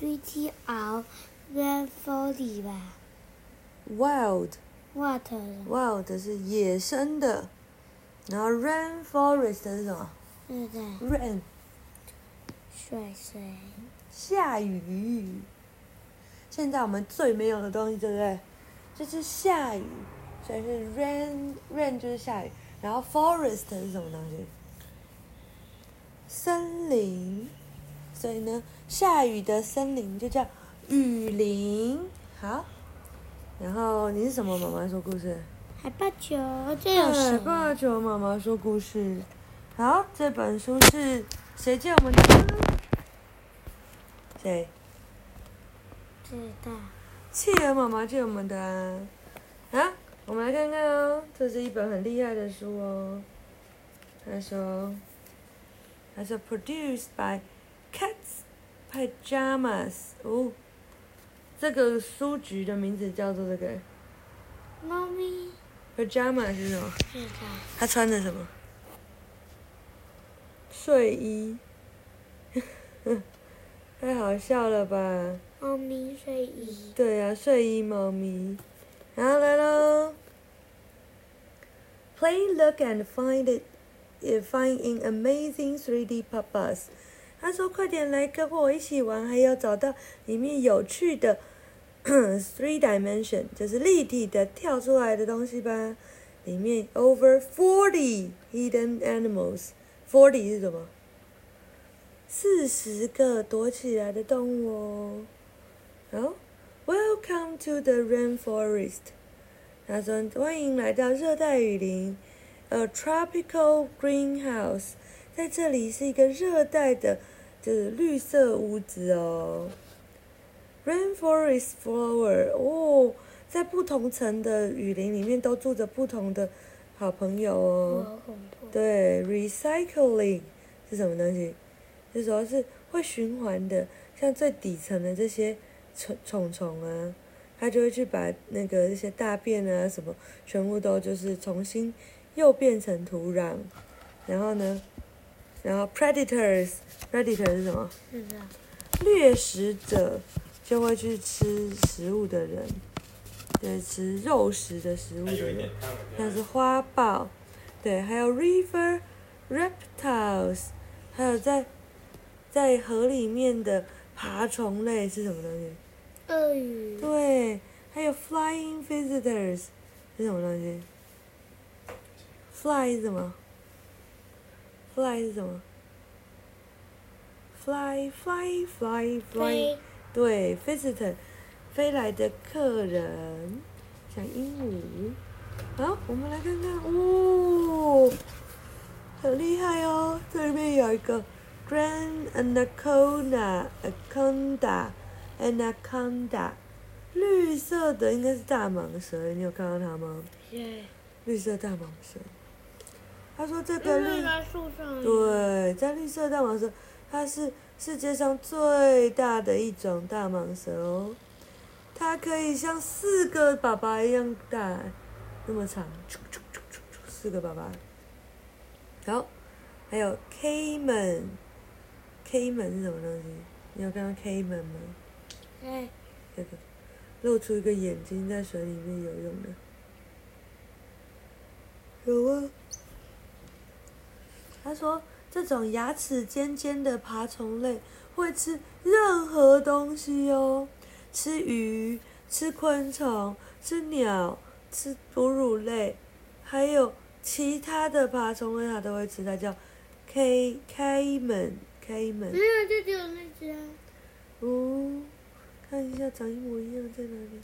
City of Rainforest 吧 wild，Water wild 是野生的，然后 rainforest 是什么对不对？？rain 水水下雨。现在我们最没有的东西，对不对？就是下雨，所以是 rain rain 就是下雨，然后 forest 是什么东西？森林。所以呢，下雨的森林就叫雨林。好，然后你是什么？妈妈说故事。海豹球，这有海？豹球妈妈说故事。好，这本书是谁借我们的？谁？知道。企鹅妈妈借我们的啊。啊，我们来看看哦，这是一本很厉害的书哦。他说，他说 produced by Cats Pajamas 哦，这个书局的名字叫做这个猫咪 Pajamas 是什么？知道。他穿的什么？睡衣，太好笑了吧？猫咪睡衣。对呀、睡衣猫咪。然后来喽，Play, look and find it, uh, find in amazing 3D puppets。他说：“快点来跟我一起玩，还有找到里面有趣的 three dimension，就是立体的跳出来的东西吧。里面 over forty hidden animals。forty 是什么？四十个躲起来的动物哦。好，Welcome to the rainforest。他说：“欢迎来到热带雨林，a tropical greenhouse。在这里是一个热带的，就是绿色屋子哦。Rainforest flower，哦，在不同层的雨林里面都住着不同的好朋友哦。对，recycling 是什么东西？就主要是会循环的，像最底层的这些虫虫虫啊，它就会去把那个这些大便啊什么，全部都就是重新又变成土壤，然后呢，然后 predators，predator 是什么？掠食者就会去吃食物的人，对，吃肉食的食物的人。像是花豹，对，还有 river reptiles，还有在在河里面的爬虫类是什么东西？鳄鱼。对，还有 flying visitors 是什么东西？fly 是什么？fly 是什么？fly fly fly fly，对，visitor，飞来的客人，小鹦鹉。好，我们来看看，哦，很厉害哦！这里面有一个 Grand Anaconda，Anaconda，Anaconda，绿色的应该是大蟒蛇，你有看到它吗？对。绿色大蟒蛇。他说这个绿在树上。。对，在绿色大蟒蛇，它是世界上最大的一种大蟒蛇哦。它可以像四个爸爸一样大，那么长，四个爸爸。好，还有 Cayman，Cayman 是什么东西？你有看到 Cayman 吗？对。这个露出一个眼睛在水里面游泳的，有啊。他说，这种牙齿尖尖的爬虫类会吃任何东西哦，吃鱼、吃昆虫、吃鸟、吃哺乳类，还有其他的爬虫类它都会吃，它叫 K Cayman Cayman 没。有，就只有那只啊。哦，看一下长一模一样在哪里？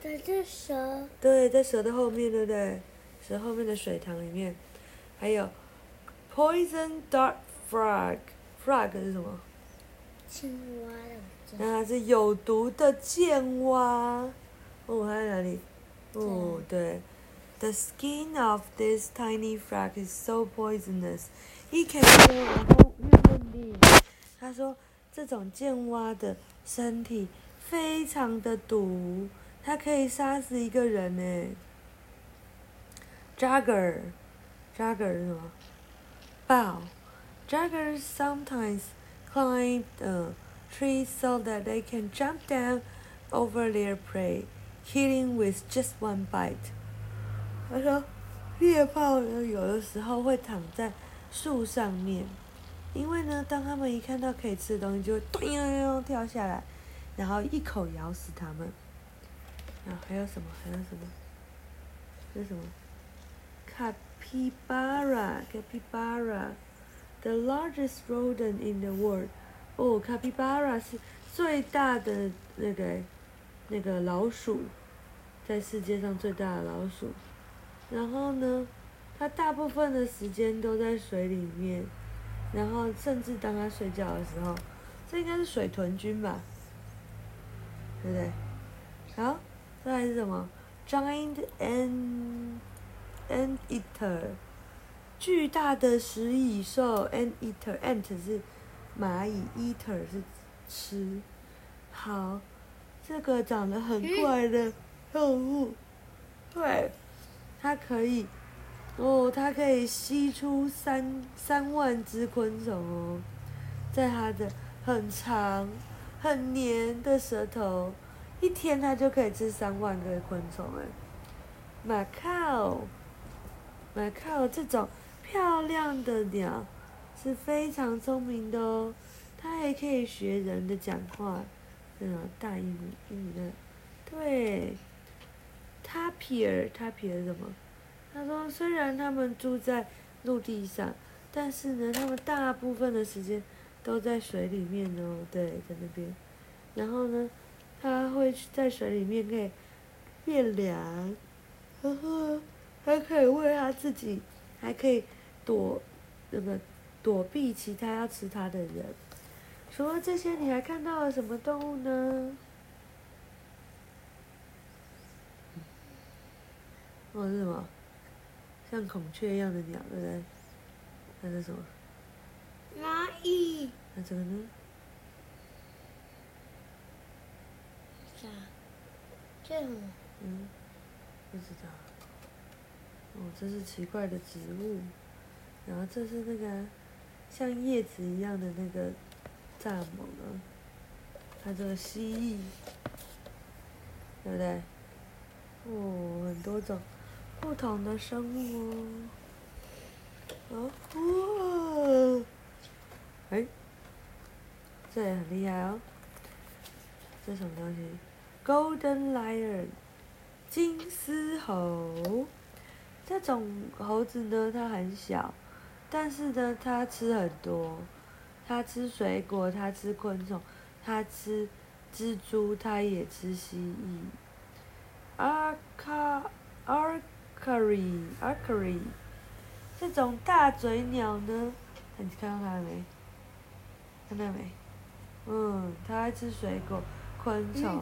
在这蛇。对，在蛇的后面，对不对？蛇后面的水塘里面，还有 poison dart frog，frog 是什么？青蛙的。那它是有毒的箭蛙。哦，它在哪里？哦，对。The skin of this tiny frog is so poisonous, it can kill a whole human being. 他说，这种箭蛙的身体非常的毒，它可以杀死一个人呢。Jagger，Jagger 是什么？豹。Jaggers sometimes climb 呃 trees so that they can jump down over their prey, killing with just one bite. 他说，猎豹呢有的时候会躺在树上面，因为呢，当他们一看到可以吃的东西，就会咚咚跳下来，然后一口咬死它们。啊，还有什么？还有什么？这是什么？Capybara，capybara，the largest rodent in the world。哦，capybara 是最大的那个那个老鼠，在世界上最大的老鼠。然后呢，它大部分的时间都在水里面，然后甚至当它睡觉的时候，这应该是水豚菌吧？对不对？好，再来是什么？Giant ant ant eater，巨大的食蚁兽 ant eater ant 是蚂蚁，eater 是吃。好，这个长得很怪的动物，对。它可以，哦，它可以吸出三三万只昆虫哦，在它的很长、很黏的舌头，一天它就可以吃三万个昆虫哎。马靠，马靠，这种漂亮的鸟是非常聪明的哦，它还可以学人的讲话，那种大英语英语的，对。他皮尔，他皮尔什么？他说，虽然他们住在陆地上，但是呢，他们大部分的时间都在水里面哦。对，在那边。然后呢，他会在水里面可以变凉，然后还可以喂他自己，还可以躲那个躲避其他要吃它的人。除了这些，你还看到了什么动物呢？哦，是什么？像孔雀一样的鸟，对不对？那是什么？蚂蚁。那这个呢？啥？这什么？嗯，不知道。哦，这是奇怪的植物。然后这是那个像叶子一样的那个蚱蜢啊，它这个蜥蜴，对不对？哦，很多种。不同的生物哦，哦，哇，哎，这也很厉害哦。这什么东西？Golden lion，金丝猴。这种猴子呢，它很小，但是呢，它吃很多。它吃水果，它吃昆虫，它吃蜘蛛，它也吃蜥蜴。阿卡阿。Curry, archery，这种大嘴鸟呢？你看到它没？看到没？嗯，它爱吃水果、昆虫，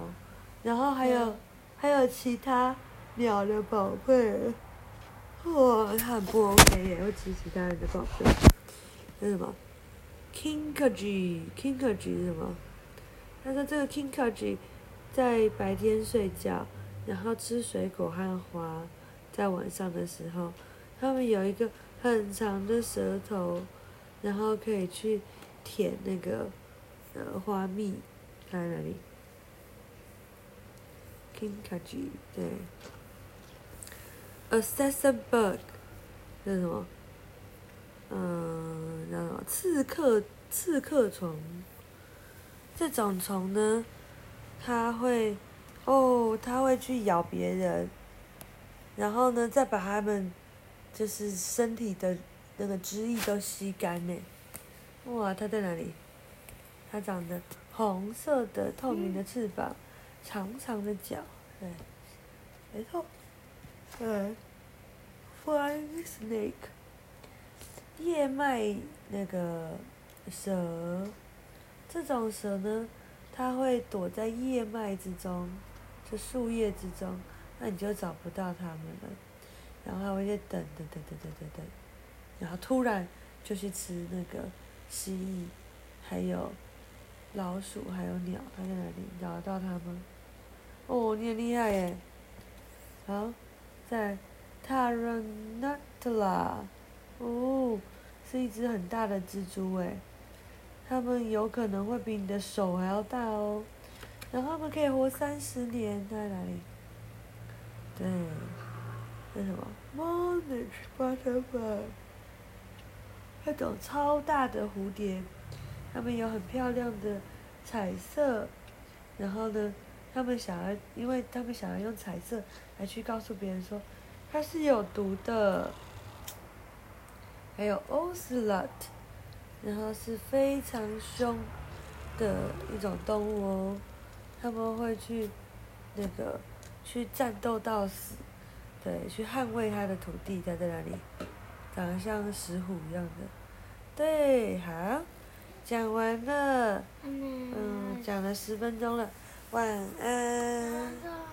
然后还有还有其他鸟的宝贝。哇，很不 OK 耶，会吃其他人的宝贝。那什么？Kinkajou，Kinkajou 是什么？他说这个 Kinkaji 在白天睡觉，然后吃水果和花。在晚上的时候，他们有一个很长的舌头，然后可以去舔那个呃花蜜，在哪里？Kinkaji，对，Assassin bug 叫什么？嗯，叫什么？刺客刺客虫。这种虫呢，它会哦，它会去咬别人。然后呢，再把它们，就是身体的那个汁液都吸干呢。哇，它在哪里？它长得红色的透明的翅膀，长长的脚，对，没错，嗯，Flying Snake，叶脉那个蛇，这种蛇呢，它会躲在叶脉之中，就树叶之中。那你就找不到它们了，然后它会在等等等等等等等，然后突然就去吃那个蜥蜴，还有老鼠，还有鸟，它在哪里？找得到它吗？哦，你很厉害耶！好，在 Tarantula，哦，是一只很大的蜘蛛诶。它们有可能会比你的手还要大哦。然后它们可以活三十年，在哪里？对，那什么？Monarch butterfly，那种超大的蝴蝶，它们有很漂亮的彩色。然后呢，他们想要，因为他们想要用彩色来去告诉别人说，它是有毒的。还有 Ocelot，然后是非常凶的一种动物哦，他们会去那个去战斗到死，对，去捍卫他的土地，在在那里？长得像石虎一样的，对，好，讲完了，嗯，讲了十分钟了，晚安。